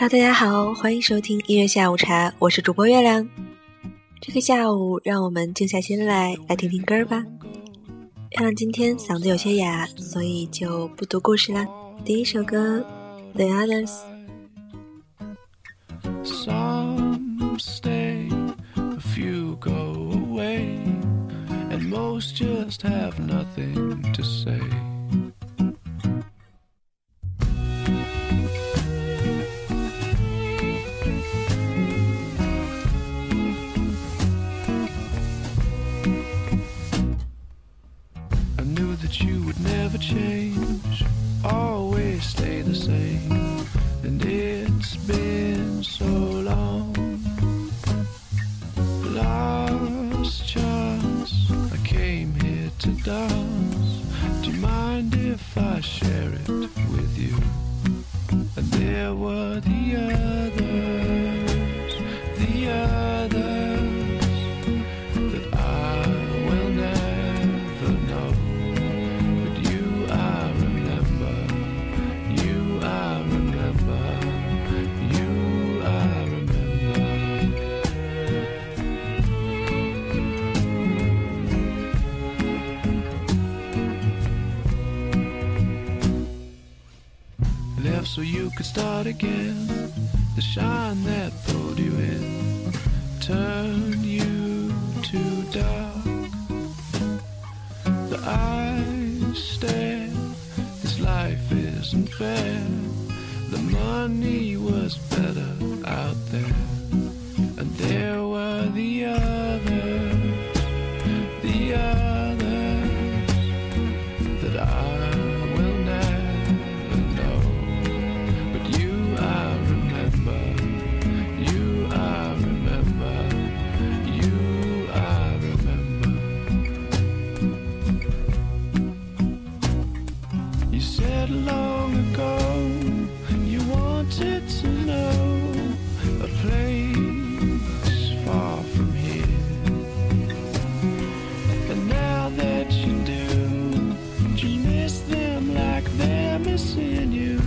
哈喽，大家好，欢迎收听音乐下午茶，我是主播月亮。这个下午，让我们静下心来，来听听歌吧。月亮今天嗓子有些哑，所以就不读故事啦。第一首歌，《The Others》。Just have nothing to say. It's could start again. The shine that pulled you in turned you to dark. The eyes stare. This life isn't fair. The money was better out there, missing you?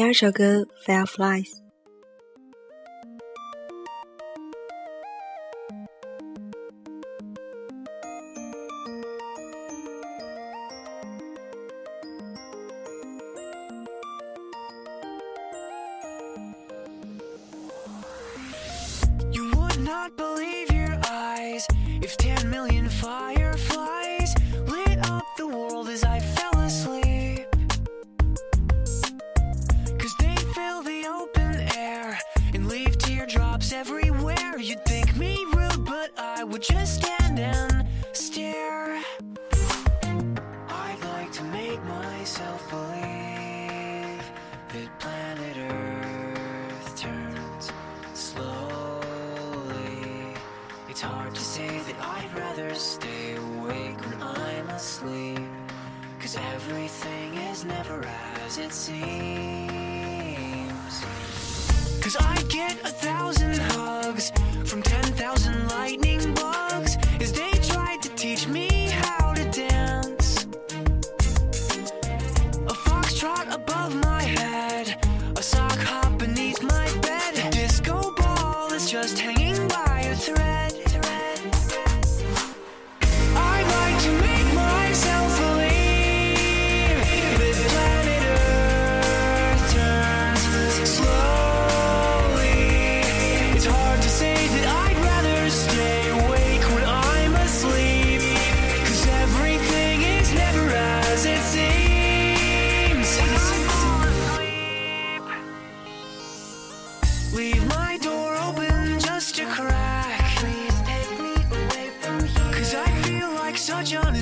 第二首歌《Fireflies》。 I would just stand and stare. I'd like to make myself believe that planet Earth turns slowly. It's hard to say that I'd rather stay awake when I'm asleep. Cause everything is never as it seems. Cause I get a thousand hugs from 10,000 lightning bugs. As they such an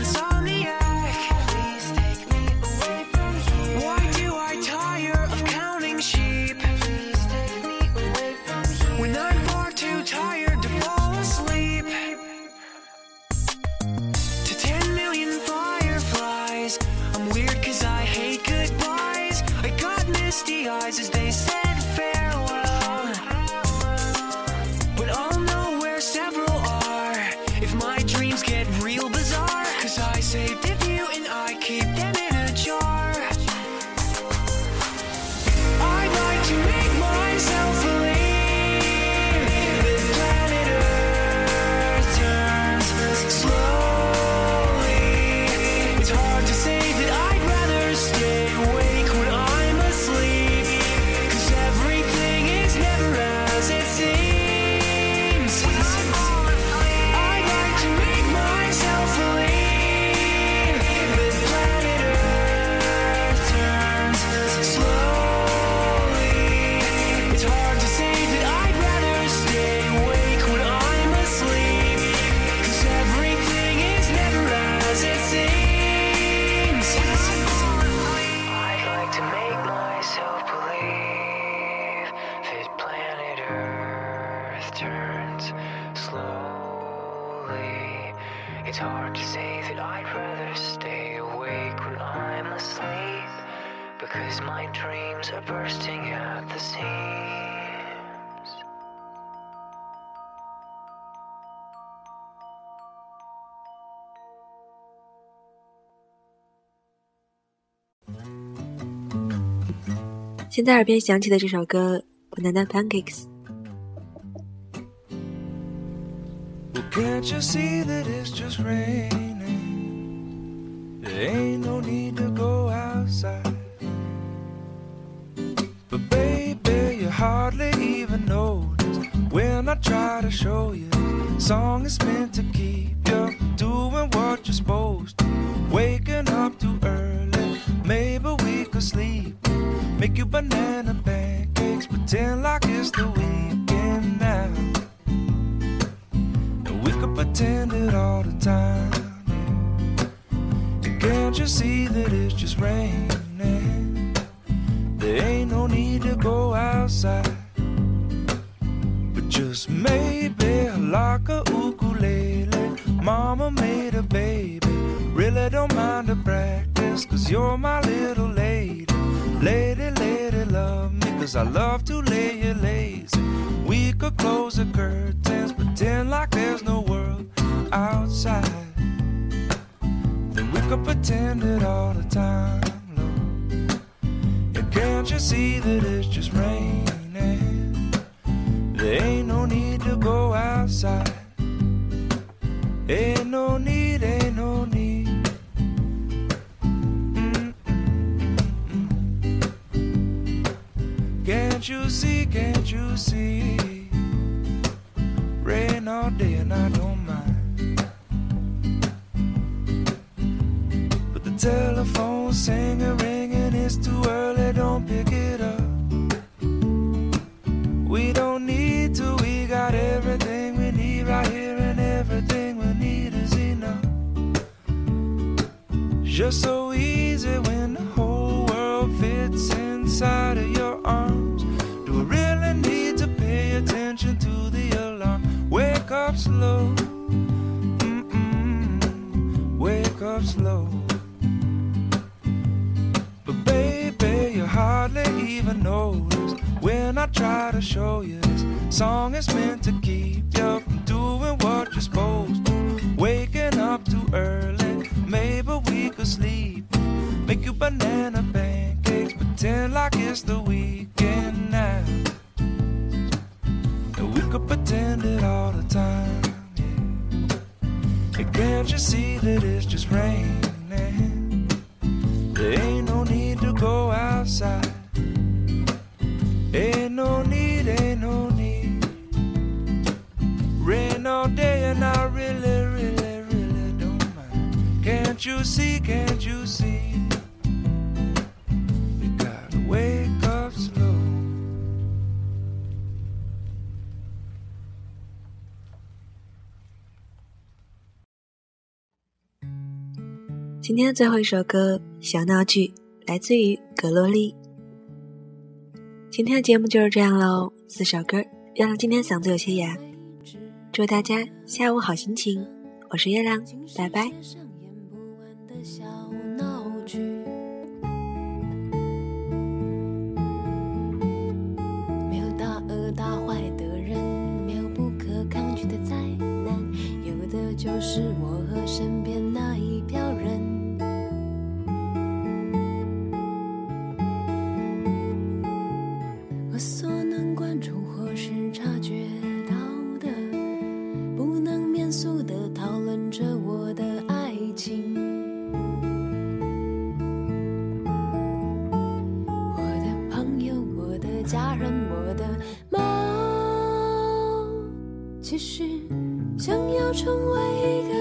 现在耳边响起的这首歌《Banana Pancakes》， Well, can't you see that it's just raining? There ain't no need to go outside. But baby, you hardly even notice when I try to show you. Song is meant to all the time. And can't you see that it's just raining? There ain't no need to go outside. But just maybe like a ukulele. Mama made a baby. Really don't mind the practice, cause you're my little lady. Lady, lady, love me, cause I love to lay you lazy. We could close the curtains, pretend like there's no outside. Then we could pretend it all the time, Lord. And can't you see that it's just raining? There ain't no need to go outside. Ain't no need, ain't no need. Can't you see, can't you see? Rain all day and I don't Just so easy when the whole world fits inside of your arms. Do I really need to pay attention to the alarm? Wake up slow, mm-mm, wake up slow. But baby, you hardly even notice when I try to show you this song is meant to keep you Make you banana pancakes, pretend like it's the weekend now. And we could pretend it all the time. Yeah. And can't you see that it's just raining? There ain't no need to go outside. juicy can juicy. We gotta wake up snow 今天的最后一首歌小闹剧来自于格洛丽今天的节目就是这样喽四首歌月亮今天嗓子有些哑。祝大家下午好心情我是月亮拜拜。小闹剧。没有大恶大坏的人没有不可抗拒的灾难有的就是我和身边家人我的猫。其实想要成为一个